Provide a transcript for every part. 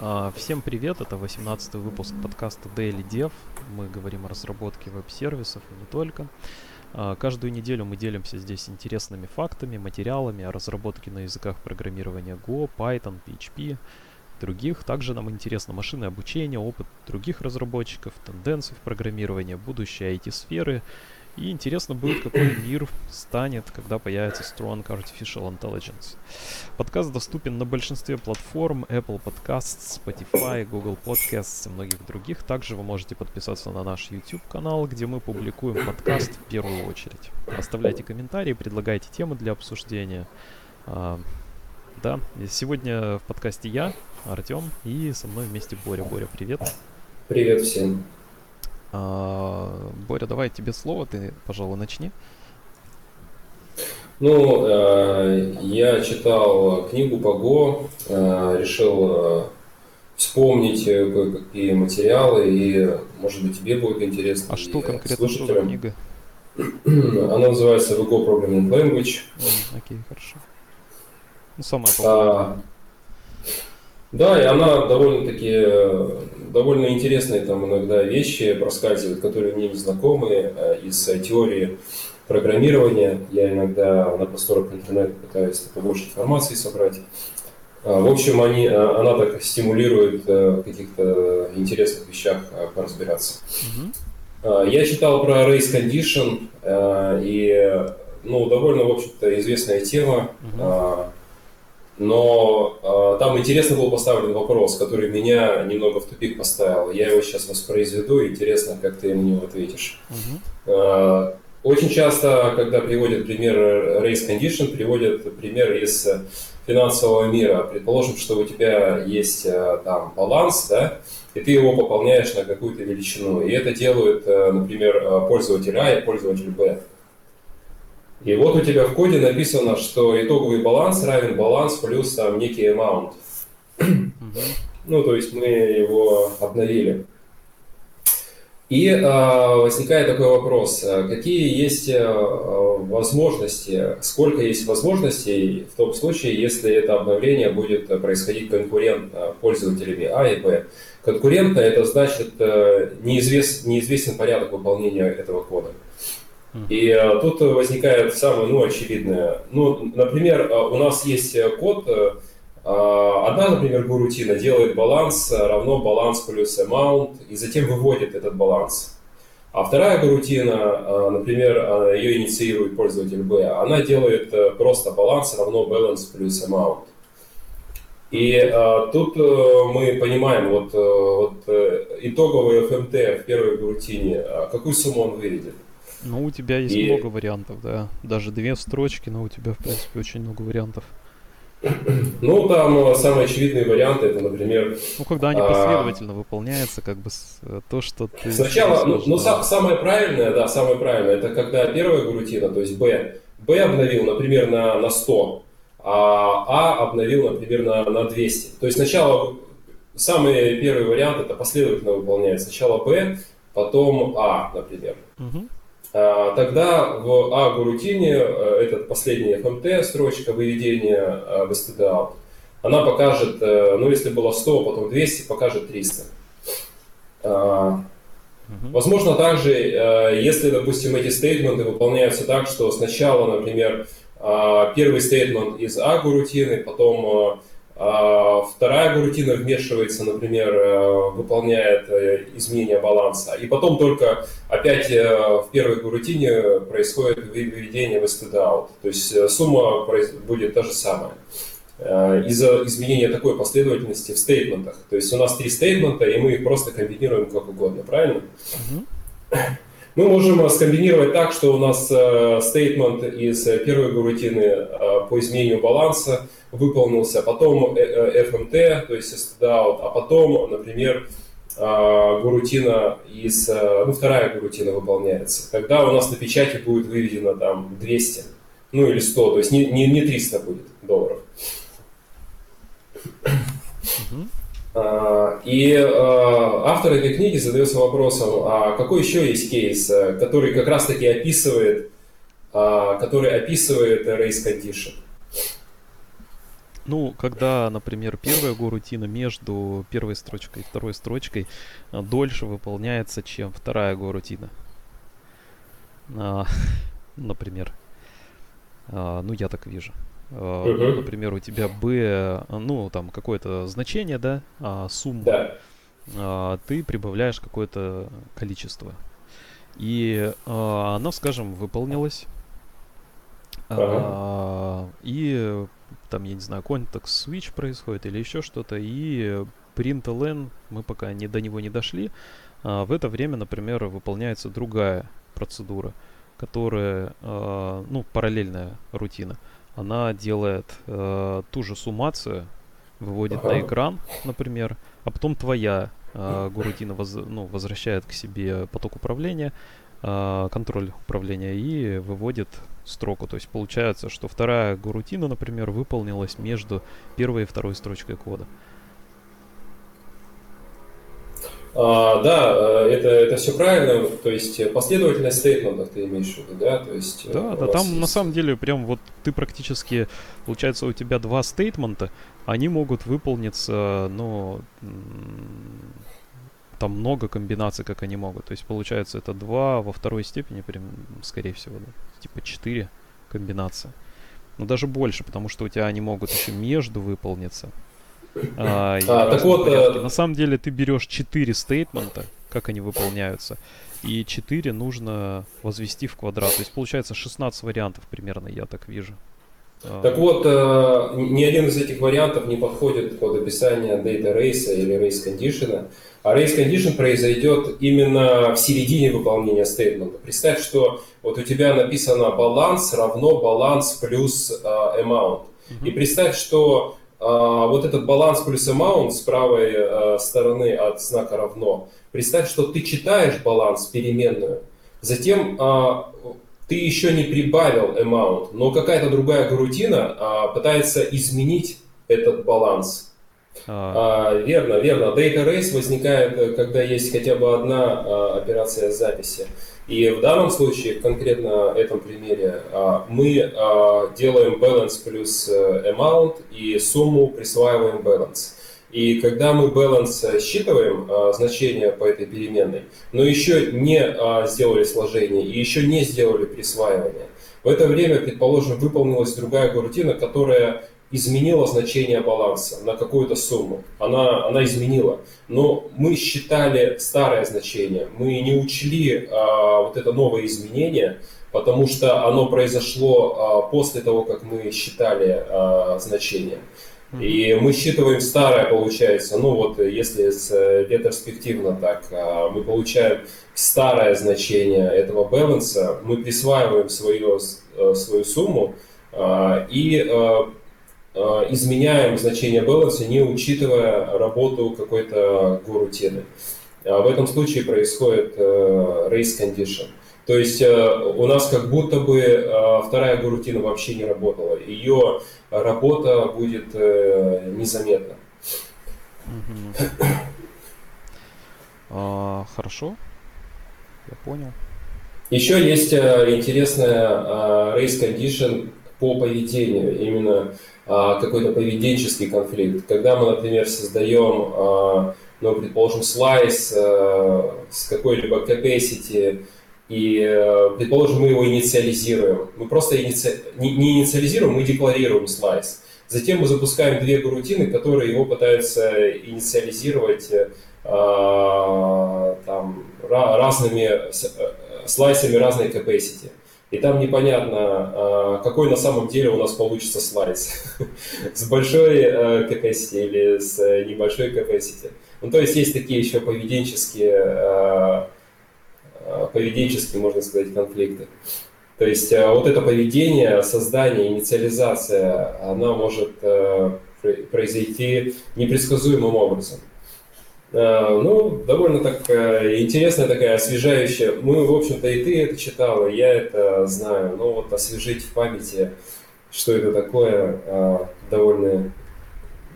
А, всем привет, это 18 выпуск подкаста Daily Dev. Мы говорим о разработке веб-сервисов и не только. А, каждую неделю мы делимся здесь интересными фактами, материалами о разработке на языках программирования Go, Python, PHP, других. Также нам интересно машины обучения, опыт других разработчиков, тенденции в программировании, будущее IT-сферы и интересно будет, какой мир станет, когда появится Strong Artificial Intelligence. Подкаст доступен на большинстве платформ Apple Podcasts, Spotify, Google Podcasts и многих других. Также вы можете подписаться на наш YouTube канал, где мы публикуем подкаст в первую очередь. Оставляйте комментарии, предлагайте темы для обсуждения. А, да, сегодня в подкасте я, Артем, и со мной вместе Боря. Боря, привет. Привет всем. А, Боря, давай тебе слово, ты, пожалуй, начни. Ну, э, я читал книгу по Го, э, решил э, вспомнить какие материалы, и, может быть, тебе будет интересно. А что конкретно за книга? Она называется The Go Programming Language. Окей, хорошо. Ну, самая популярная. А, да, и она довольно-таки, довольно интересные там иногда вещи проскальзывают, которые мне не знакомы э, из теории программирования. Я иногда на просторах интернета пытаюсь побольше информации собрать. А, в общем, они, э, она так стимулирует э, в каких-то интересных вещах поразбираться. Mm-hmm. Я читал про race condition, и ну, довольно, в общем-то, известная тема. Mm-hmm но э, там интересно был поставлен вопрос, который меня немного в тупик поставил. Я его сейчас воспроизведу, интересно, как ты на него ответишь. Угу. Э, очень часто, когда приводят пример race condition, приводят пример из финансового мира. Предположим, что у тебя есть э, там баланс, да, и ты его пополняешь на какую-то величину. И это делают, например, пользователь А и пользователь Б. И вот у тебя в коде написано, что итоговый баланс равен баланс плюс там некий amount. Ну, то есть мы его обновили. И э, возникает такой вопрос, какие есть э, возможности, сколько есть возможностей в том случае, если это обновление будет происходить конкурентно пользователями А и Б. Конкурентно это значит э, неизвест, неизвестен порядок выполнения этого кода. И а, тут возникает самое, ну, очевидное. Ну, например, а, у нас есть э, код, а, одна, например, гурутина делает баланс равно баланс плюс amount, и затем выводит этот баланс. А вторая гарутина, например, ее инициирует пользователь B, она делает просто баланс равно balance плюс amount. И а, тут а, мы понимаем, вот, вот итоговый FMT в первой гарутине, какую сумму он выведет. Ну, у тебя есть и... много вариантов, да. Даже две строчки, но у тебя, в принципе, очень много вариантов. Ну, там э, самые очевидные варианты, это, например... Ну, когда они а, последовательно а... выполняются, как бы э, то, что ты... Сначала, ну, ну са- самое правильное, да, самое правильное, это когда первая грутина, то есть B, B обновил, например, на, на 100, а А обновил, например, на, на 200. То есть сначала, самый первый вариант, это последовательно выполняет. Сначала B, потом А, например. Угу. А, тогда в А-гурутине, э, этот последний FMT строчка выведения в std она покажет, э, ну если было 100, потом 200, покажет 300. Uh-huh. Возможно, также, э, если, допустим, эти стейтменты выполняются так, что сначала, например, первый стейтмент из А-гурутины, потом а, вторая гурутина вмешивается, например, э, выполняет э, изменение баланса. И потом только опять э, в первой гурутине происходит выведение в out. То есть сумма будет та же самая из-за изменения такой последовательности в стейтментах. То есть у нас три стейтмента, и мы их просто комбинируем как угодно, правильно? Uh-huh. Мы можем скомбинировать так, что у нас стейтмент из первой гурутины по изменению баланса выполнился, потом FMT, э, э, то есть stdout, а потом, например, гурутина из, э, ну, вторая гурутина выполняется. Тогда у нас на печати будет выведено там 200, ну или 100, то есть не, не, не 300 будет долларов. Uh-huh. И автор этой книги задается вопросом, а какой еще есть кейс, который как раз-таки описывает, который описывает race condition? Ну, когда, например, первая горутина между первой строчкой и второй строчкой дольше выполняется, чем вторая горутина. А, например. А, ну, я так вижу. А, uh-huh. Например, у тебя B, ну, там какое-то значение, да, а, сумма. Да. А, ты прибавляешь какое-то количество. И а, оно, скажем, выполнилось. Uh-huh. А, и там, я не знаю, контекст switch происходит или еще что-то, и println, мы пока не, до него не дошли, а, в это время, например, выполняется другая процедура, которая, а, ну, параллельная рутина. Она делает а, ту же суммацию, выводит ага. на экран, например, а потом твоя а, горутина воз, ну, возвращает к себе поток управления, а, контроль управления и выводит строку. То есть получается, что вторая горутина, например, выполнилась между первой и второй строчкой кода. А, да, э, это, это все правильно. То есть последовательность стейтментов ты имеешь в виду, да? То есть, э, да, да, там есть... на самом деле прям вот ты практически, получается, у тебя два стейтмента, они могут выполниться, ну, там много комбинаций, как они могут. То есть получается это 2 во второй степени, прям, скорее всего, да, типа 4 комбинации. Но даже больше, потому что у тебя они могут еще между выполниться. А, а, так вот, э... На самом деле ты берешь 4 стейтмента, как они выполняются, и 4 нужно возвести в квадрат. То есть получается 16 вариантов примерно, я так вижу. А. Так вот, э, ни один из этих вариантов не подходит под описание data race или race condition. А race condition произойдет именно в середине выполнения стейтмента. Представь, что вот у тебя написано баланс равно баланс плюс uh, amount. И представь, что вот этот баланс плюс amount с правой uh, стороны от знака равно, представь, что ты читаешь баланс переменную, затем ты еще не прибавил amount, но какая-то другая гарутина а, пытается изменить этот баланс. А. А, верно, верно. Data race возникает, э, когда есть хотя бы одна а, операция записи. И в данном случае, в конкретно этом примере, а, мы а, делаем balance плюс э, amount и сумму присваиваем balance. И когда мы balance э, считываем а, значение по этой переменной, но еще не сделали сложение и еще не сделали присваивание, в это время, предположим, выполнилась другая горутина, которая изменила значение баланса на какую-то сумму. Она, она изменила. Но мы считали старое значение. Мы не учли а, вот это новое изменение, потому что оно произошло а, после того, как мы считали а, значение. И мы считываем старое, получается, ну вот если ретроспективно так, а, мы получаем старое значение этого баланса, мы присваиваем свою, э, свою сумму а, и а, изменяем значение баланса, не учитывая работу какой-то горутины. В этом случае происходит э, race condition. То есть э, у нас как будто бы э, вторая гурутина вообще не работала. Ее работа будет э, незаметна. А, хорошо, я понял. Еще есть интересная race condition по поведению, именно какой-то поведенческий конфликт. Когда мы, например, создаем, ну, предположим, слайс с какой-либо capacity, и, э, предположим, мы его инициализируем. Мы просто иници... не, не инициализируем, мы декларируем слайс. Затем мы запускаем две гарутины, которые его пытаются инициализировать э, там, разными э, слайсами разной capacity. И там непонятно, какой на самом деле у нас получится слайс. с большой capacity или с небольшой capacity. Ну, то есть есть такие еще поведенческие Э, поведенческие, можно сказать, конфликты. То есть э, вот это поведение, создание, инициализация, она может э, произойти непредсказуемым образом. Ну, довольно так интересная такая, освежающая. Мы, в общем-то, и ты это читал, и я это знаю. Но вот освежить в памяти, что это такое, довольно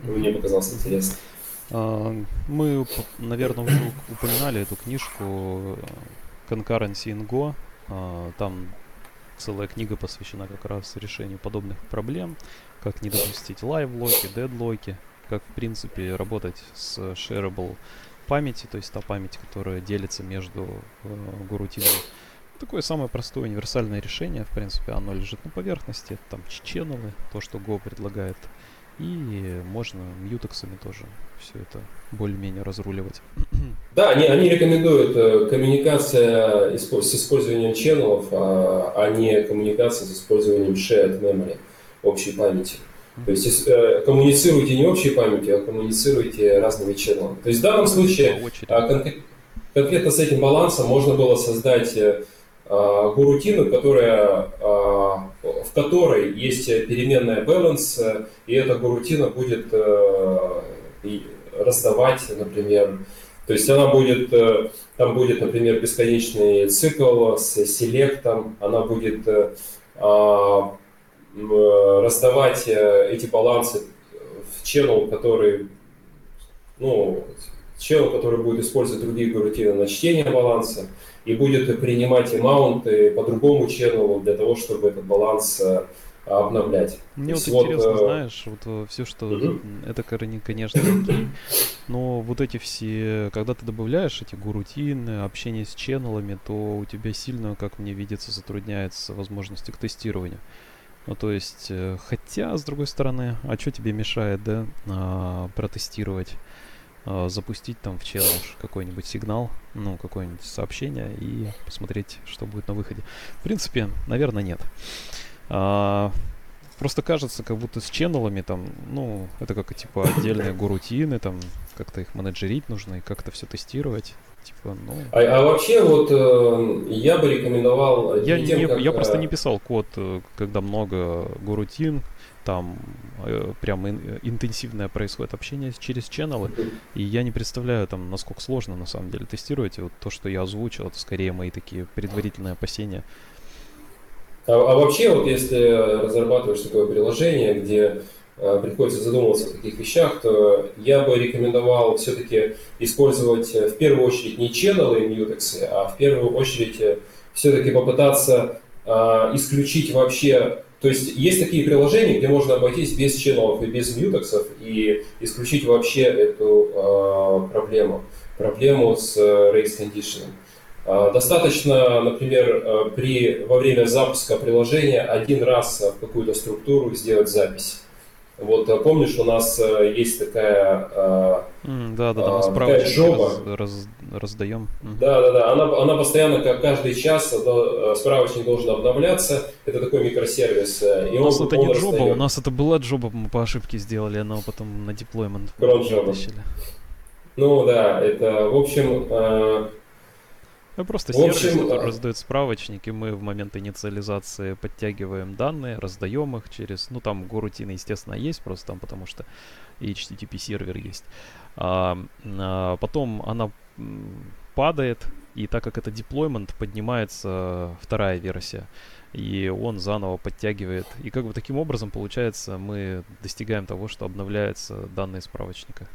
мне показалось интересно. А, мы, наверное, уже упоминали эту книжку Concurrency in Go. А, там целая книга посвящена как раз решению подобных проблем. как не допустить livelock и, deadlock и, как, в принципе, работать с shareable памяти, то есть та память, которая делится между э, горутинами. Такое самое простое универсальное решение, в принципе, оно лежит на поверхности, там channel ы, то, что Go предлагает, и можно мьютексами тоже все это более-менее разруливать. Да, они, они рекомендуют э, коммуникация с использованием ченнелов, а, а не коммуникация с использованием shared memory, общей памяти. То есть э, коммуницируйте не общей памятью, а коммуницируйте разными ченнелами. То есть в данном случае кон- конкретно с этим балансом можно было создать э, а, гурутину, которая, а, в которой есть переменная balance, и эта гурутина будет раздавать, например, то есть она будет, э, там будет, например, бесконечный цикл с селектом, она будет а, раздавать э, эти балансы в channel, который, ну, channel, который будет использовать другие гурутины на чтение баланса, и будет принимать и маунты по другому channel для того, чтобы этот баланс э, обновлять. Мне вот интересно, вот, знаешь, вот э, все, что угу. это, конечно, окей, но вот эти все, когда ты добавляешь эти гурутины, общение с ченнелами, то у тебя сильно, как мне видится, затрудняется возможности к тестированию. Ну, то есть, э, хотя, с другой стороны, а что тебе мешает, да, а, протестировать, а, запустить там в челлендж какой-нибудь сигнал, ну, какое-нибудь сообщение и посмотреть, что будет на выходе. В принципе, наверное, нет. А, просто кажется, как будто с ченнелами там, ну, это как типа отдельные гурутины, там, как-то их менеджерить нужно и как-то все тестировать. Типа, ну... а, а вообще вот э, я бы рекомендовал... Я, тем, не, как, я просто не писал код, э, когда много гурутин, там э, прям ин, интенсивное происходит общение через ченнелы, и я не представляю там, насколько сложно на самом деле тестировать. И вот то, что я озвучил, это скорее мои такие предварительные опасения. А, а вообще, вот если разрабатываешь такое приложение, где э, приходится задумываться о таких вещах, то я бы рекомендовал все-таки использовать э, в первую очередь не channel и mutex, а в первую очередь э, все-таки попытаться э, исключить вообще то есть есть такие приложения, где можно обойтись без ченнелов и без мьютексов и исключить вообще эту э, проблему, проблему с э, race conditioning. А, достаточно, например, э, при, во время запуска приложения один раз в какую-то структуру сделать запись. Вот э, помнишь, у нас э, есть такая, mm, да, да, да, мы такая жоба. Раз, раз, раздаем. Да, да, да. Она, она постоянно, как каждый час, справочник должен обновляться. Это такой микросервис. И у нас он, это он не раздает. джоба, у нас это была джоба, мы по ошибке сделали, она потом на деплоймент вытащили. Ну да, это, в общем, ну, просто сервис, общем, который раздает справочник, и мы в момент инициализации подтягиваем данные, раздаем их через... Ну, там горутина, естественно, есть, просто там потому что HTTP сервер есть. А, а, потом она падает, и так как это деплоймент, поднимается вторая версия и он заново подтягивает. И как бы таким образом, получается, мы достигаем того, что обновляются данные справочника.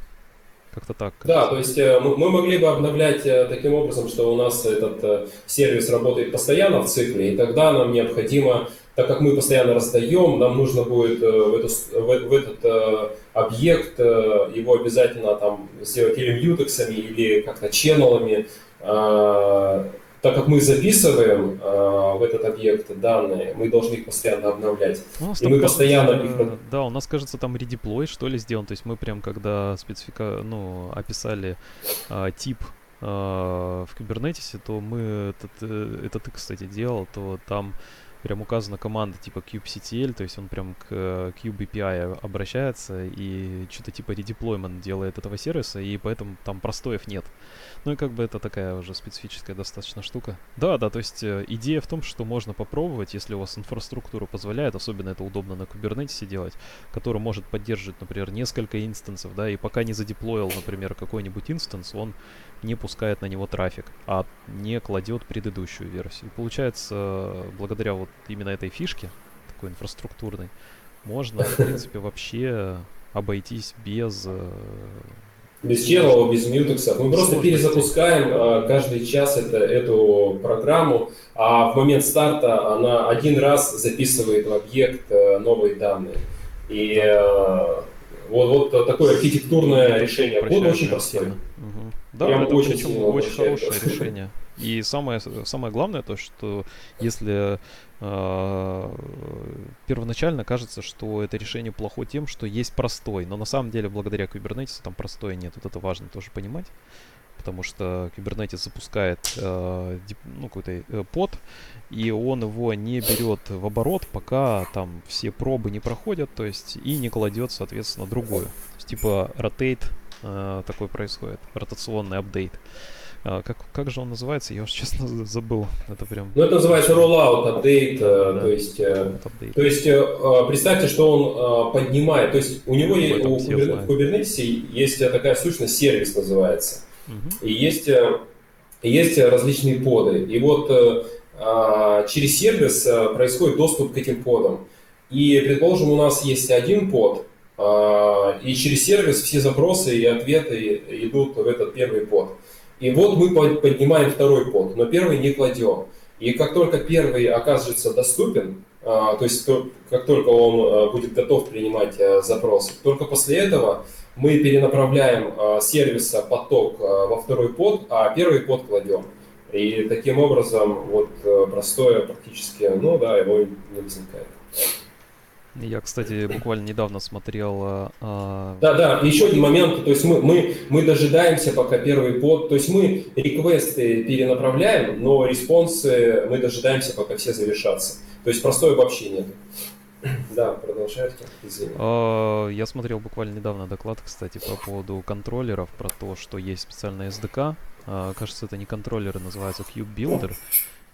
Как-то так. Да, то есть э, мы могли бы обновлять э, таким образом, что у нас этот э, сервис работает постоянно в цикле, и тогда нам необходимо, так как мы постоянно раздаем, нам нужно будет в, эту, в, в этот объект его обязательно там сделать или мьютексами, или как-то ченнелами, а, так как мы записываем э, в этот объект данные, мы должны их постоянно обновлять. Ну, и мы постоянно их... Да, у нас, кажется, там редеплой, что ли, сделан. То есть мы прям, когда специфика, ну, описали э, тип э, в Kubernetes, то мы, этот, э, это ты, кстати, делал, то там прям указана команда типа kubectl, то есть он прям к Cube API обращается и что-то типа редеплоймент делает этого сервиса, и поэтому там простоев нет. Ну и как бы это такая уже специфическая достаточно штука. Да, да, то есть э, идея в том, что можно попробовать, если у вас инфраструктура позволяет, особенно это удобно на Kubernetes делать, который может поддерживать, например, несколько инстансов, да, и пока не задеплоил, например, какой-нибудь инстанс, он не пускает на него трафик, а не кладет предыдущую версию. И получается, благодаря вот именно этой фишке, такой инфраструктурной, можно, в принципе, вообще обойтись без э, без ченнела, без мьютексов. Мы просто перезапускаем а, каждый час это, эту программу, а в момент старта она один раз записывает в объект а, новые данные. И э, вот, вот такое архитектурное решение. Код очень простой. Угу. Да, Прям это очень, причем очень хорошее решение. И самое, самое главное то, что если э, первоначально кажется, что это решение плохо тем, что есть простой, но на самом деле благодаря Kubernetes там простой нет. Вот это важно тоже понимать потому что Kubernetes запускает э, ну, какой-то э, под, и он его не берет в оборот, пока там все пробы не проходят, то есть и не кладет, соответственно, другую. То есть, типа rotate э, такой происходит, ротационный апдейт. А, как, как же он называется? Я уже честно забыл. Это прям. Ну, это называется rollout update. Э, да. То есть, update. то есть представьте, что он поднимает. То есть у него есть, у Kubernetes есть такая сущность, сервис называется. И есть, э, есть различные поды. И вот э, а, через сервис э, происходит доступ к этим подам. И, предположим, у нас есть один под, и через сервис все запросы и ответы идут в этот первый под. И вот мы поднимаем второй под, но первый не кладем. И как только первый окажется доступен, а, то есть как только он будет готов принимать запросы, только после этого мы перенаправляем сервиса поток во второй под, а первый под кладем. И таким образом вот э, простое практически, ну да, его не возникает. Я, кстати, буквально недавно смотрел... А... Да, да, еще один момент, то есть мы, мы, мы дожидаемся, пока первый под, то есть мы реквесты перенаправляем, но респонсы мы дожидаемся, пока все завершатся. То есть простое вообще нет. Да, продолжайте. А, я смотрел буквально недавно доклад, кстати, по поводу контроллеров, про то, что есть специальная SDK. Кажется, это не контроллеры, называется Cube Builder.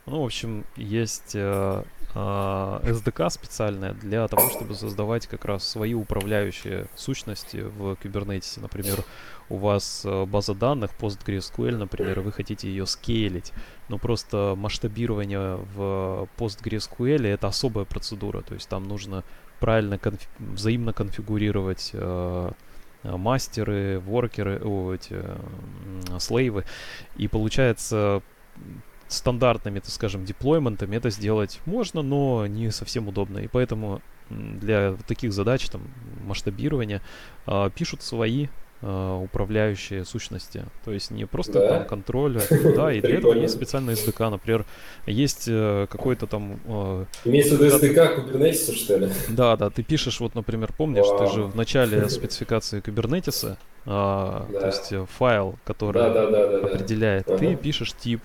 Ну, в общем, есть э, SDK специальная для того, чтобы создавать как раз свои управляющие сущности в Kubernetes. Например, у вас э, база данных PostgreSQL, например, вы хотите ее скейлить, но просто масштабирование в PostgreSQL это особая процедура, то есть там нужно правильно конфи- взаимно конфигурировать э, мастеры, воркеры, о, эти э, слейвы, и получается стандартными, так скажем, деплойментами это сделать можно, но не совсем удобно. И поэтому для таких задач, там, масштабирования, э, пишут свои э, управляющие сущности. То есть не просто да. там контроль, да, и для этого есть специальный SDK. Например, есть э, какой-то там... Э, Имеется в виду SDK Kubernetes, что ли? Да, да, ты пишешь, вот, например, помнишь, Вау. ты же в начале спецификации Kubernetes, а, да. то есть э, файл, который да, да, да, да, определяет, да. ты пишешь тип,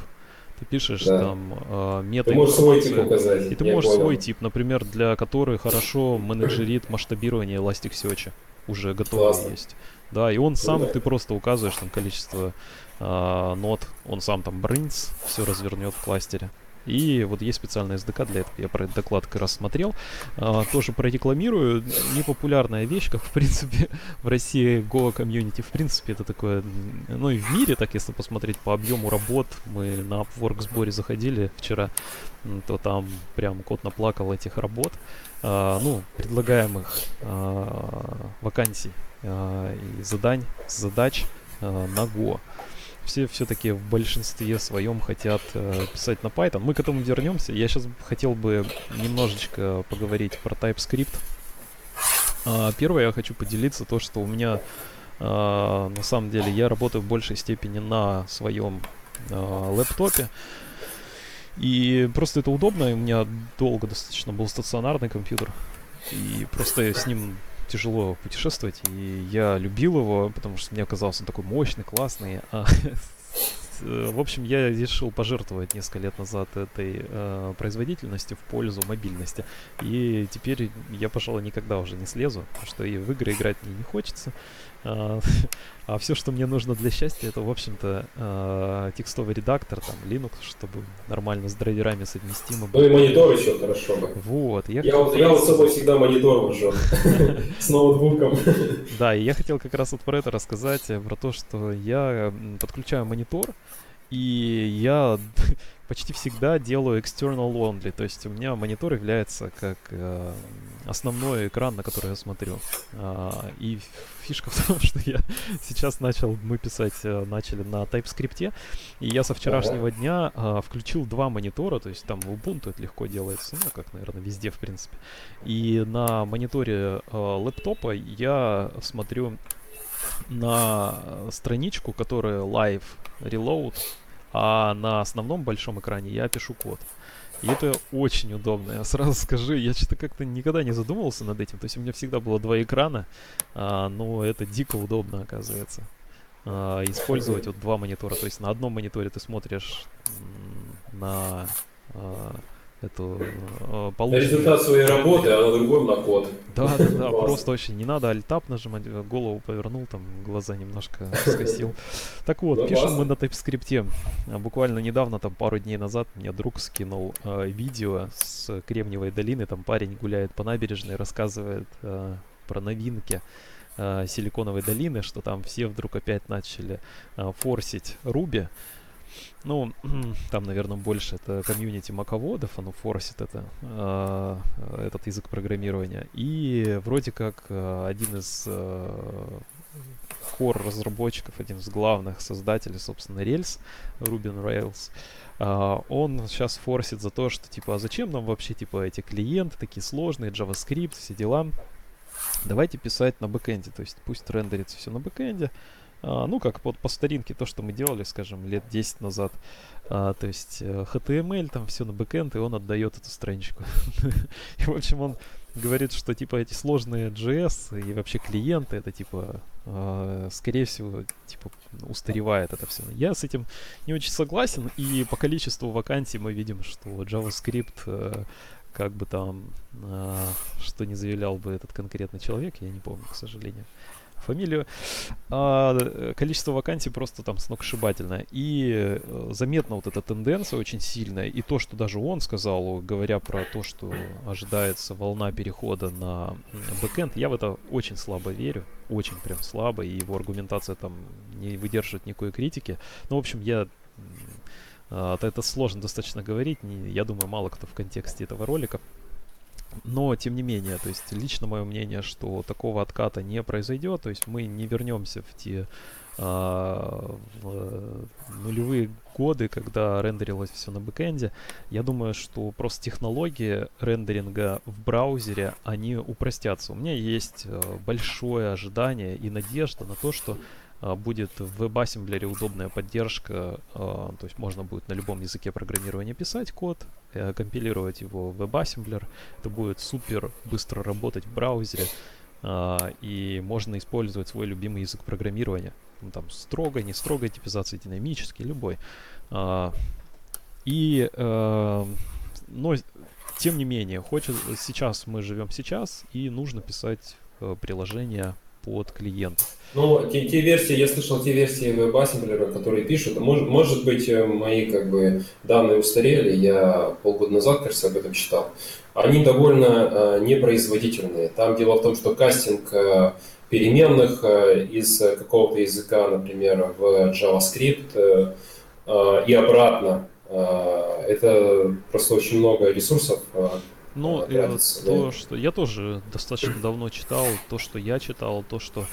ты пишешь да. там э, метод. Ты можешь свой тип указать. И ты можешь понял. свой тип, например, для который хорошо менеджерит масштабирование Elasticsearch. Уже готовый Классно. есть. Да, и он сам, да. ты просто указываешь там количество э, нот, он сам там брынц, все развернет в кластере. И вот есть специальный SDK для этого. Я про этот доклад как раз смотрел. А, тоже прорекламирую. Непопулярная вещь, как в принципе в России Go комьюнити. В принципе, это такое, ну и в мире, так если посмотреть по объему работ, мы на Upwork сборе заходили вчера, то там прям кот наплакал этих работ. А, ну, предлагаемых а, вакансий а, и задань, задач а, на Go все все-таки в большинстве своем хотят э, писать на Python. Мы к этому вернемся. Я сейчас хотел бы немножечко поговорить про TypeScript. А, первое, я хочу поделиться то, что у меня а, на самом деле я работаю в большей степени на своем а, лэптопе. И просто это удобно. У меня долго достаточно был стационарный компьютер. И просто с ним тяжело путешествовать, и я любил его, потому что мне казался он такой мощный, классный. А, э, в общем, я решил пожертвовать несколько лет назад этой э, производительностью в пользу мобильности. И теперь я, пожалуй, никогда уже не слезу, потому что и в игры играть мне не хочется. А все, что мне нужно для счастья, это, в общем-то, а, текстовый редактор, там, Linux, чтобы нормально с драйверами совместимо было. Ну и монитор еще хорошо. Вот. Я, я, вот, я вот с собой всегда монитор вожу. С ноутбуком. Да, и я хотел как раз вот про это рассказать, э, про то, что я подключаю монитор, и я почти всегда делаю external only, то есть у меня монитор является как э, основной экран, на который я смотрю. А, и фишка в том, что я сейчас начал, мы писать э, начали на TypeScript, и я со вчерашнего дня э, включил два монитора, то есть там в Ubuntu это легко делается, ну как, наверное, везде в принципе. И на мониторе э, лэптопа я смотрю на страничку, которая live reload а на основном большом экране я пишу код. И это очень удобно. Я сразу скажу, я что-то как-то никогда не задумывался над этим. То есть у меня всегда было два экрана, а, но это дико удобно оказывается. А, использовать вот два монитора. То есть на одном мониторе ты смотришь на а, эту э, полученную... Результат своей работы, а на другом на код. Да, да, да, просто очень не надо альтап нажимать, голову повернул, там глаза немножко скосил. Так вот, пишем мы на TypeScript. Буквально недавно, там пару дней назад, мне друг скинул э, видео с Кремниевой долины, там парень гуляет по набережной, рассказывает э, про новинки э, Силиконовой долины, что там все вдруг опять начали форсить Руби. Ну, там, наверное, больше это комьюнити маководов, оно форсит это, э, этот язык программирования. И вроде как э, один из э, core разработчиков, один из главных создателей, собственно, Rails, Ruby Rails, Uh, он сейчас форсит за то, что типа, а зачем нам вообще типа эти клиенты такие сложные, JavaScript, все дела. Давайте писать на бэкэнде, то есть пусть рендерится все на бэкэнде, а, ну, как вот по старинке, то, что мы делали, скажем, лет 10 назад. А, то есть э, HTML, там все на бэкэнд, и он отдает эту страничку. и, в общем, он говорит, что, типа, эти сложные JS и вообще клиенты, это, типа, э, скорее всего, типа, устаревает это все. Я с этим не очень согласен, и по количеству вакансий мы видим, что JavaScript э, как бы там, э, что не заявлял бы этот конкретный человек, я не помню, к сожалению фамилию. А, количество вакансий просто там сногсшибательное. И э, заметна вот эта тенденция очень сильная. И то, что даже он сказал, говоря про то, что ожидается волна перехода на бэкэнд, я в это очень слабо верю. Очень прям слабо. И его аргументация там не выдерживает никакой критики. Ну, в общем, я а, это сложно достаточно говорить. Я думаю, мало кто в контексте этого ролика но, тем не менее, то есть лично мое мнение, что такого отката не произойдет, то есть мы не вернемся в те а, в нулевые годы, когда рендерилось все на бэкэнде. Я думаю, что просто технологии рендеринга в браузере, они упростятся. У меня есть э, большое ожидание и надежда на то, что будет в WebAssembler удобная поддержка, а, то есть можно будет на любом языке программирования писать код, э, компилировать его в WebAssembler, это будет супер быстро работать в браузере, а, и можно использовать свой любимый язык программирования, ну, там строгой, не строгой типизации, динамический, любой. И, э, но тем не менее, хочет, сейчас мы живем сейчас, и нужно писать э, приложение под клиентов. Ну, те, те версии, я слышал те версии WebAssembler, которые пишут, может, может быть, э, мои как бы данные устарели, я полгода назад, кажется, об этом читал. Они довольно э, непроизводительные. Там дело в том, что кастинг э, переменных э, из какого-то языка, например, в JavaScript э, э, и обратно, э, это просто очень много ресурсов, э, ну, э, то, что я тоже достаточно давно читал, то, что я читал, то, что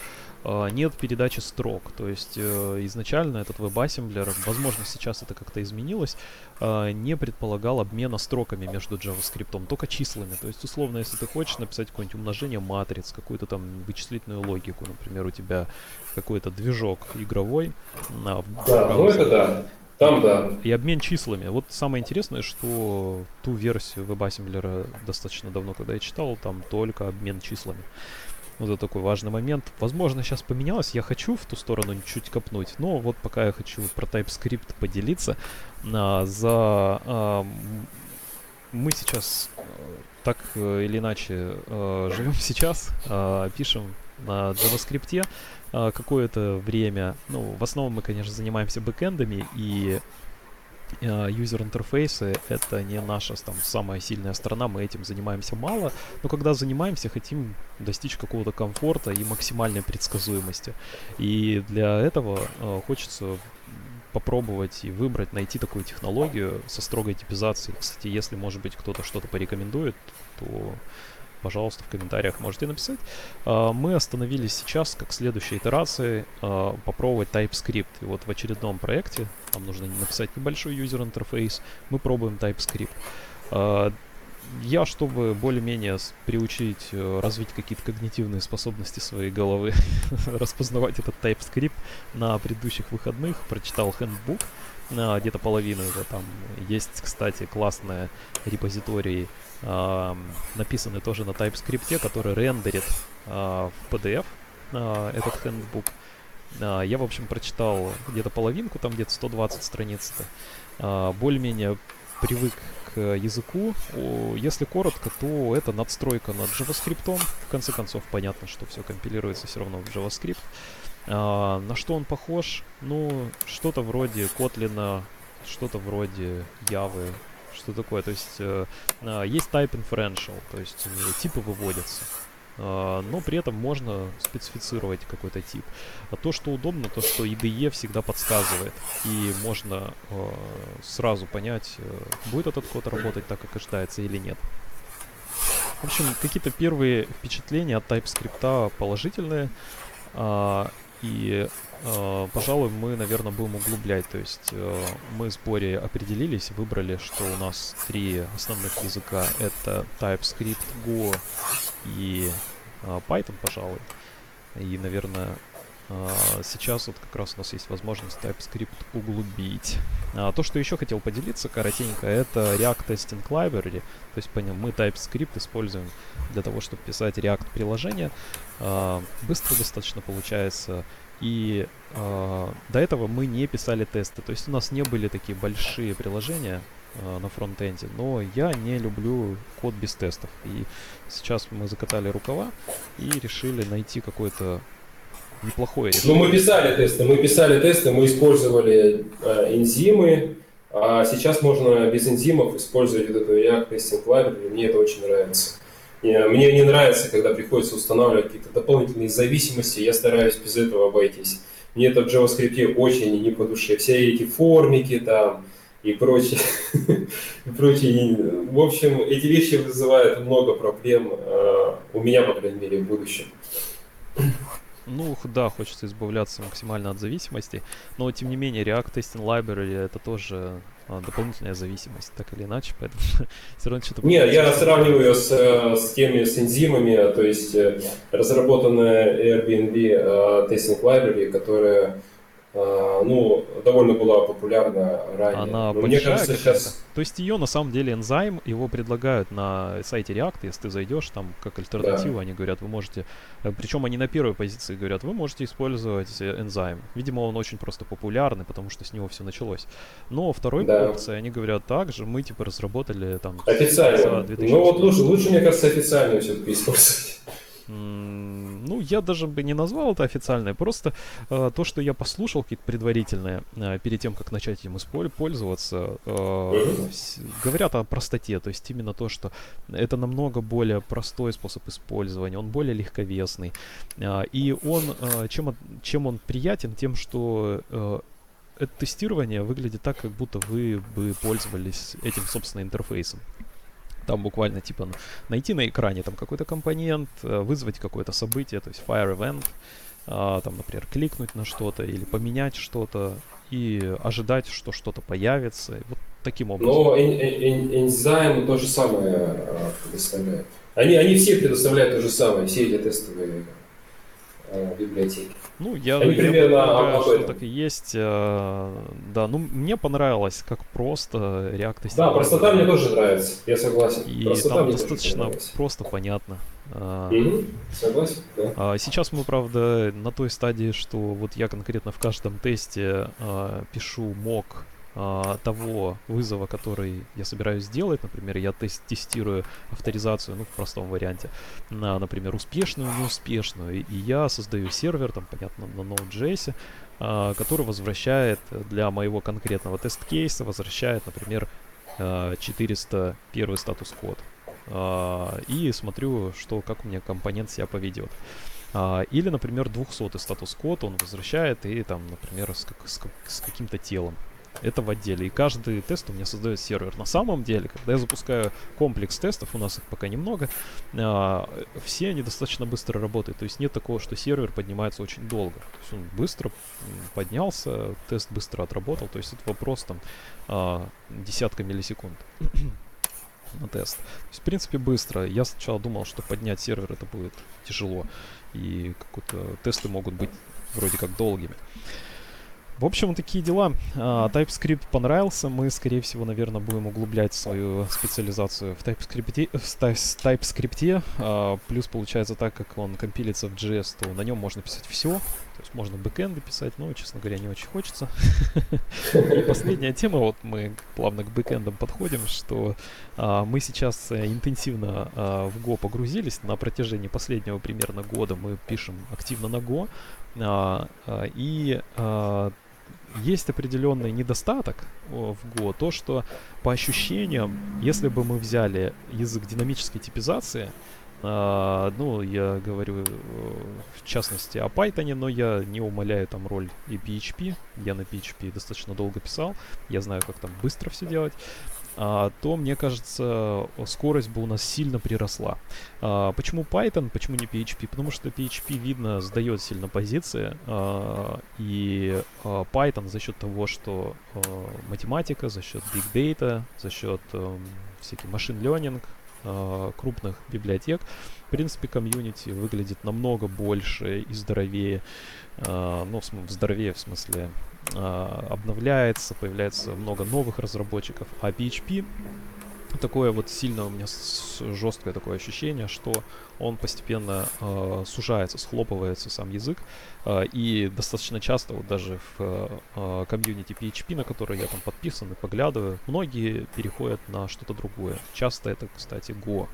э, нет передачи строк. То есть э, изначально этот WebAssembler, возможно, сейчас это как-то изменилось, э, не предполагал обмена строками между JavaScript, только числами. То есть, условно, если ты хочешь написать какое-нибудь умножение матриц, какую-то там вычислительную логику, например, у тебя какой-то движок игровой. На, да, ну это да. Там, да. И обмен числами. Вот самое интересное, что ту версию WebAssembler достаточно давно, когда я читал, там только обмен числами. Вот это такой важный момент. Возможно, сейчас поменялось. Я хочу в ту сторону чуть копнуть. Но вот пока я хочу про TypeScript поделиться. А, за... А, мы сейчас э, так э, или иначе а, живем сейчас, а, пишем на JavaScript а, какое-то время. Ну, в основном мы, конечно, занимаемся бэкэндами, и юзер интерфейсы это не наша там самая сильная сторона, мы этим занимаемся мало, но когда занимаемся, хотим достичь какого-то комфорта и максимальной предсказуемости. И для этого э, хочется попробовать и выбрать, найти такую технологию со строгой типизацией. Кстати, если, может быть, кто-то что-то порекомендует, то пожалуйста, в комментариях можете написать. А, мы остановились сейчас, как следующей итерации, а, попробовать TypeScript. И вот в очередном проекте, нам нужно написать небольшой юзер интерфейс, мы пробуем TypeScript. А, я, чтобы более-менее приучить, э, развить какие-то когнитивные способности своей головы, распознавать этот TypeScript на предыдущих выходных, прочитал handbook, где-то половину его там. Есть, кстати, классная репозиторий э, написаны тоже на TypeScript, который рендерит э, в PDF э, этот хендбук. Э, я, в общем, прочитал где-то половинку, там где-то 120 страниц. Э, более-менее привык к языку. Если коротко, то это надстройка над JavaScript. В конце концов, понятно, что все компилируется все равно в JavaScript. А, на что он похож? Ну, что-то вроде Kotlin, что-то вроде Java, что такое. То есть э, э, есть type inferential, то есть э, типы выводятся. Uh, но при этом можно специфицировать какой-то тип. А то, что удобно, то, что IDE всегда подсказывает. И можно сразу понять, uh, будет этот код работать так, как ожидается или нет. В общем, какие-то первые впечатления от TypeScript положительные. И Э, пожалуй, мы, наверное, будем углублять. То есть э, мы с Борей определились, выбрали, что у нас три основных языка. Это TypeScript, Go и э, Python, пожалуй. И, наверное, сейчас вот как раз у нас есть возможность TypeScript углубить. А, то, что еще хотел поделиться коротенько, это React Testing Library. То есть по нему мы TypeScript используем для того, чтобы писать React приложения. А, быстро достаточно получается и э, до этого мы не писали тесты. То есть у нас не были такие большие приложения э, на фронтенде. Но я не люблю код без тестов. И сейчас мы закатали рукава и решили найти какое-то неплохое решение. Ну, мы писали тесты, мы писали тесты, мы использовали э, энзимы, а сейчас можно без энзимов использовать вот эту React Testing Library, мне это очень нравится. Мне не нравится, когда приходится устанавливать какие-то дополнительные зависимости, я стараюсь без этого обойтись. Мне это в JavaScript очень не по душе. Все эти формики там и прочее. и прочее. В общем, эти вещи вызывают много проблем э, у меня, по крайней мере, в будущем. Ну, да, хочется избавляться максимально от зависимости, но тем не менее React Testing Library это тоже а, дополнительная зависимость, так или иначе, поэтому все равно что-то... Нет, я сравниваю с, э, с теми, с энзимами, то есть э, разработанная Airbnb uh, Testing Library, которая ну, довольно была популярна ранее. Она Но мне кажется, сейчас... То есть ее на самом деле энзайм, его предлагают на сайте React, если ты зайдешь там как альтернативу, да. они говорят, вы можете, э, причем они на первой позиции говорят, вы можете использовать энзайм. Видимо, он очень просто популярный, потому что с него все началось. Но второй да. опции, они говорят, также мы типа разработали там... Официально. Ну вот лучше, лучше, мне кажется, официально все-таки использовать. Ну, я даже бы не назвал это официальное, просто э, то, что я послушал какие-то предварительные э, перед тем, как начать им пользоваться, э, говорят о простоте, то есть именно то, что это намного более простой способ использования, он более легковесный, э, и он, э, чем, чем он приятен, тем, что э, это тестирование выглядит так, как будто вы бы пользовались этим, собственно, интерфейсом. Там буквально типа найти на экране там какой-то компонент, э, вызвать какое-то событие, то есть fire event, а, там, например, кликнуть на что-то или поменять что-то и ожидать, что что-то появится. Вот таким образом. Но Enzyme то же самое э, предоставляет. Они, они все предоставляют то же самое, все эти тестовые библиотеки. Ну, я, Они я примерно полагаю, что так и есть. Э, да, ну, мне понравилось, как просто React Да, простота мне тоже нравится, я согласен. И простота там достаточно просто понятно. Mm-hmm. Согласен, да. А, сейчас мы, правда, на той стадии, что вот я конкретно в каждом тесте а, пишу мок а, того вызова, который я собираюсь сделать. Например, я тест тестирую авторизацию, ну, в простом варианте, на, например, успешную, неуспешную. И, я создаю сервер, там, понятно, на Node.js, а, который возвращает для моего конкретного тест-кейса, возвращает, например, 401 статус-код. А, и смотрю, что, как у меня компонент себя поведет. Или, например, 200 статус-код он возвращает и там, например, с, как, с, с каким-то телом. Это в отделе. И каждый тест у меня создает сервер. На самом деле, когда я запускаю комплекс тестов, у нас их пока немного, а, все они достаточно быстро работают. То есть нет такого, что сервер поднимается очень долго. То есть он быстро поднялся, тест быстро отработал. То есть это вопрос там а, десятка миллисекунд на тест. То есть, в принципе, быстро. Я сначала думал, что поднять сервер это будет тяжело. И какие-то тесты могут быть вроде как долгими. В общем, такие дела. Uh, TypeScript понравился. Мы, скорее всего, наверное, будем углублять свою специализацию в TypeScript. В TypeScript. Uh, плюс получается так, как он компилится в JS, то на нем можно писать все. То есть можно бэкэнды писать, но, честно говоря, не очень хочется. И последняя тема, вот мы плавно к бэкэндам подходим, что uh, мы сейчас интенсивно в Go погрузились. На протяжении последнего примерно года мы пишем активно на Go. И есть определенный недостаток в Go, то что по ощущениям, если бы мы взяли язык динамической типизации, Uh, ну, я говорю э, в частности о Python, но я не умоляю там роль и PHP. Я на PHP достаточно долго писал. Я знаю, как там быстро все делать то, мне кажется, скорость бы у нас сильно приросла. А, почему Python, почему не PHP? Потому что PHP, видно, сдает сильно позиции, а, и а, Python за счет того, что а, математика, за счет big data, за счет а, всяких машин learning, а, крупных библиотек, в принципе, комьюнити выглядит намного больше и здоровее, а, ну, здоровее в смысле а, обновляется, появляется много новых разработчиков, а PHP такое вот сильно у меня жесткое такое ощущение, что он постепенно э, сужается, схлопывается сам язык. Э, и достаточно часто, вот даже в э, комьюнити PHP, на который я там подписан и поглядываю, многие переходят на что-то другое. Часто это, кстати, Go.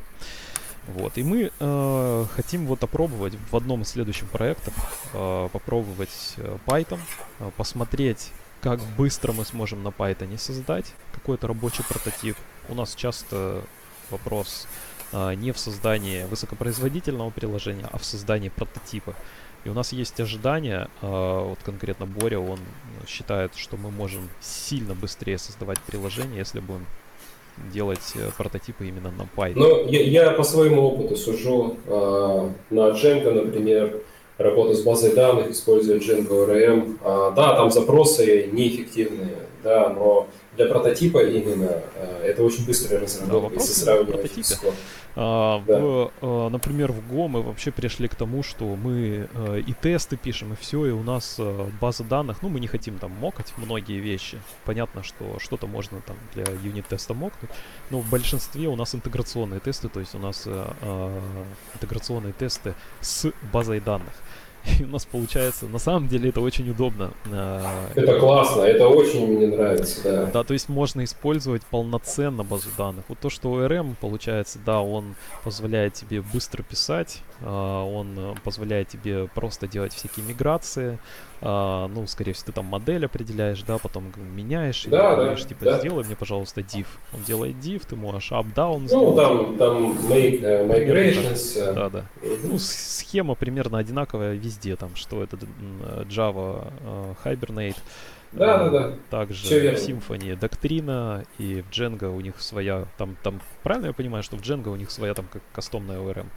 Вот. И мы э, хотим вот опробовать в одном из следующих проектов, э, попробовать э, Python, э, посмотреть, как быстро мы сможем на Python создать какой-то рабочий прототип. У нас часто вопрос э, не в создании высокопроизводительного приложения, а в создании прототипа. И у нас есть ожидания, э, вот конкретно Боря, он считает, что мы можем сильно быстрее создавать приложение, если будем делать э, прототипы именно на Python? Ну, я, я по своему опыту сужу э, на Django, например, работа с базой данных, используя Django RM. А, да, там запросы неэффективные, да, но для прототипа именно э, это очень быстрая разработка, да, если сравнивать с а, да. в, а, например, в Go мы вообще пришли к тому, что мы а, и тесты пишем, и все, и у нас а, база данных, ну, мы не хотим там мокать многие вещи. Понятно, что что-то можно там для юнит-теста мокнуть, но в большинстве у нас интеграционные тесты, то есть у нас а, интеграционные тесты с базой данных. И у нас получается, на самом деле это очень удобно. А, это классно, это очень мне нравится, да. Да, то есть можно использовать полноценно базу данных. Вот то, что ORM получается, да, он позволяет тебе быстро писать, он э, позволяет тебе просто делать всякие миграции, а, ну, скорее всего, ты там модель определяешь, да, потом меняешь, да, и да, говоришь, типа, да. сделай мне, пожалуйста, div. Он делает div, ты можешь up-down Ну, там, там make, uh, migrations. Uh, да, да. Ну, схема примерно одинаковая везде, там, что это Java Hibernate, да, да, да. Также в Symfony доктрина и в Django у них своя, там, там, правильно я понимаю, что в Django у них своя там как кастомная ORM?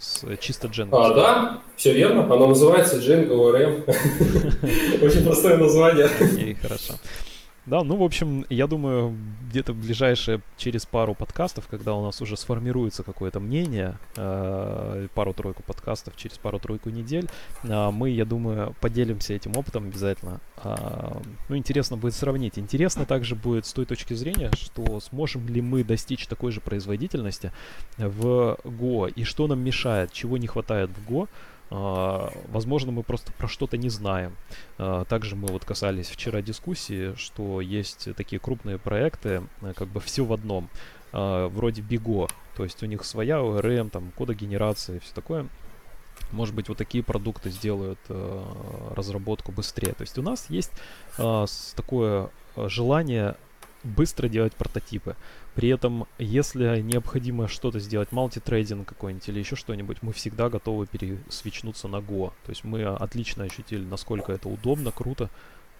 С чисто Django. А, да, все верно. Оно называется Django ORM. Очень простое название. Окей, хорошо. Да, ну, в общем, я думаю, где-то ближайшие через пару подкастов, когда у нас уже сформируется какое-то мнение, э, пару-тройку подкастов, через пару-тройку недель, э, мы, я думаю, поделимся этим опытом обязательно. Э, ну, интересно будет сравнить. Интересно также будет с той точки зрения, что сможем ли мы достичь такой же производительности в Go, и что нам мешает, чего не хватает в Go, возможно, мы просто про что-то не знаем. Uh, также мы вот касались вчера дискуссии, что есть такие крупные проекты, uh, как бы все в одном, вроде Bigo, то есть у них своя ORM, там кодогенерация и все такое. Может быть, вот такие продукты сделают разработку быстрее. То есть у нас есть такое желание быстро делать прототипы. При этом, если необходимо что-то сделать, мультитрейдинг какой-нибудь или еще что-нибудь, мы всегда готовы пересвечнуться на Go. То есть мы отлично ощутили, насколько это удобно, круто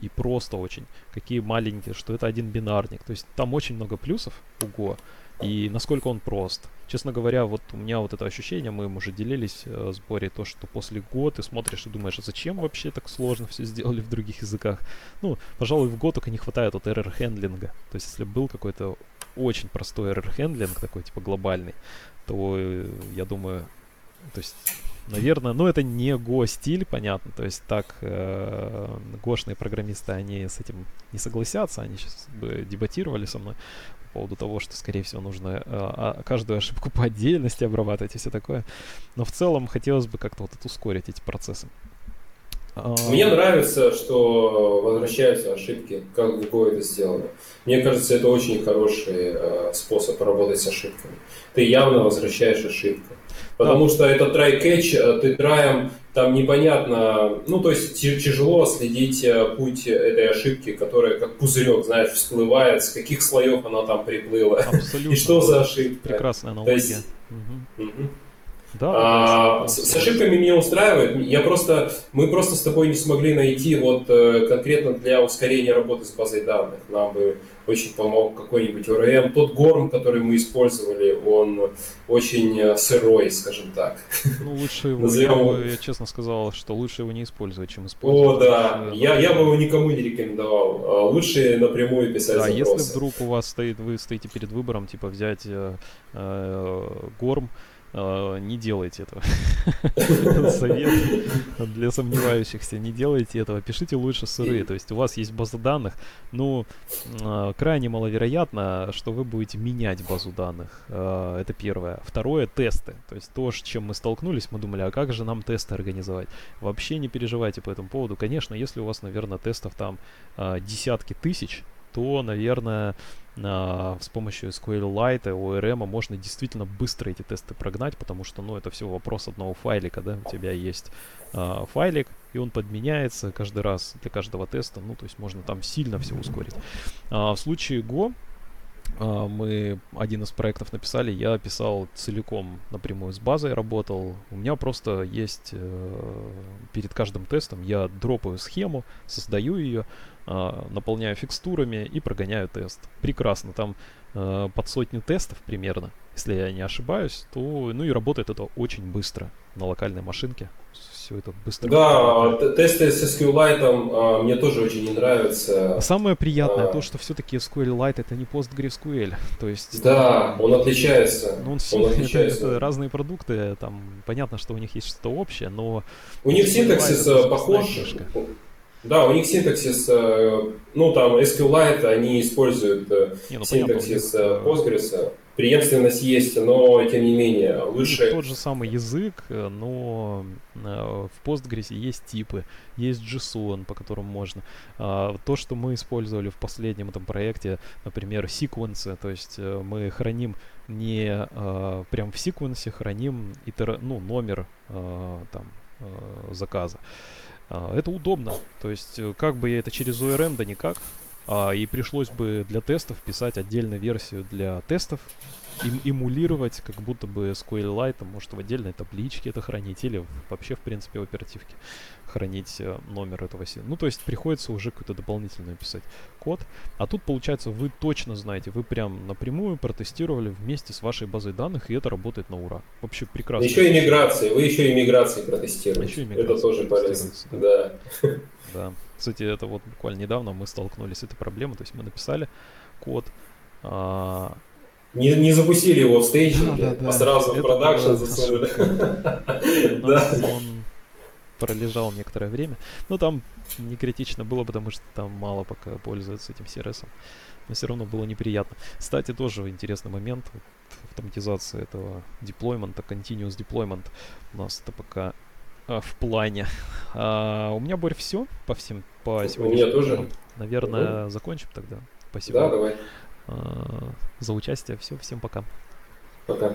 и просто очень. Какие маленькие, что это один бинарник. То есть там очень много плюсов у Go и насколько он прост. Честно говоря, вот у меня вот это ощущение, мы уже делились э, с Борей, то, что после Go ты смотришь и думаешь, а зачем вообще так сложно все сделали в других языках? Ну, пожалуй, в Go только не хватает вот error handling а. То есть, если был какой-то очень простой error handling, такой типа глобальный, то э, я думаю, то есть наверное, ну это не Go стиль, понятно, то есть так э, гошные программисты, они с этим не согласятся, они сейчас бы дебатировали со мной, по поводу того, что, скорее всего, нужно э, каждую ошибку по отдельности обрабатывать и все такое. Но в целом хотелось бы как-то вот это ускорить эти процессы. А, Мне нравится, что возвращаются ошибки, как Go это сделано. Мне кажется, это очень хороший э, способ работать с ошибками. Ты явно возвращаешь ошибку. Потому да. что это try-catch, э, ты траем там непонятно, ну, то есть тяжело следить э, путь этой ошибки, которая как пузырек, знаешь, всплывает, с каких слоев она там приплыла. Абсолютно. И что за ошибка. Прекрасная аналогия. То есть, угу. Да, а, с, с ошибками меня устраивает. Я просто, мы просто с тобой не смогли найти вот э, конкретно для ускорения работы с базой данных. Нам бы очень помог какой-нибудь ORM. Тот горм, который мы использовали, он очень э, сырой, скажем так. Ну, лучше его, Назовем... я, бы, я честно сказал, что лучше его не использовать, чем использовать. О, да, я, я бы его никому не рекомендовал. А лучше напрямую писать Да, запросы. если вдруг у вас стоит, вы стоите перед выбором, типа взять э, э, горм, не делайте этого. Совет для сомневающихся. Не делайте этого. Пишите лучше сырые. То есть у вас есть база данных. Ну, uh, крайне маловероятно, что вы будете менять базу данных. Uh, это первое. Второе — тесты. То есть то, с чем мы столкнулись, мы думали, а как же нам тесты организовать? Вообще не переживайте по этому поводу. Конечно, если у вас, наверное, тестов там десятки тысяч, то, наверное, с помощью SQLite, ORM можно действительно быстро эти тесты прогнать, потому что, ну, это все вопрос одного файлика, да, у тебя есть а, файлик, и он подменяется каждый раз для каждого теста, ну, то есть можно там сильно все ускорить. А, в случае Go а, мы один из проектов написали, я писал целиком напрямую с базой работал. У меня просто есть э, перед каждым тестом я дропаю схему, создаю ее, э, наполняю фикстурами и прогоняю тест. Прекрасно, там э, под сотню тестов примерно, если я не ошибаюсь, то ну и работает это очень быстро на локальной машинке все это быстро. Да, тесты с SQLite а, мне тоже очень не нравятся. А самое приятное а... то, что все-таки SQLite это не PostgreSQL. То есть, да, он отличается. Ну, он, он отличается. Это, это разные продукты, там понятно, что у них есть что-то общее, но... У них синтаксис э, похож. Да, у них синтаксис, э, ну там SQLite, они используют э, не, ну, синтаксис понятно, Postgres. Преемственность есть, но тем не менее лучше... Тот же самый язык, э, но э, в Postgres есть типы, есть JSON, по которым можно. А, то, что мы использовали в последнем этом проекте, например, секвенсы, то есть э, мы храним не прям в секвенсе, храним итера... ну, номер там заказа. А, это удобно. То есть, как бы я это через ORM, да никак. А, и пришлось бы для тестов писать отдельную версию для тестов, им, эмулировать, как будто бы SQLite, может в отдельной табличке это хранить, или вообще, в принципе, в оперативке хранить э, номер этого сила. Ну, то есть приходится уже какой-то дополнительный писать код. А тут, получается, вы точно знаете, вы прям напрямую протестировали вместе с вашей базой данных, и это работает на ура. Вообще прекрасно. Еще и миграции, вы еще и миграции протестируете. Еще и миграции это тоже полезно. Да. Да. Кстати, это вот буквально недавно мы столкнулись с этой проблемой. То есть мы написали код, а, не, не запустили его в стейджинге, да, да, да. а сразу Это в продакшн засунули. Он пролежал некоторое время. Ну, там не критично было, потому что там мало пока пользуются этим CRS. Но все равно было неприятно. Кстати, тоже интересный момент. Вот, автоматизация этого деплоймента, continuous deployment. У нас это пока в плане. А, у меня, Борь, все по всем, по сегодня. У меня тоже. Наверное, угу. закончим тогда. Спасибо. Да, давай. А, за участие. Все, всем пока. Пока.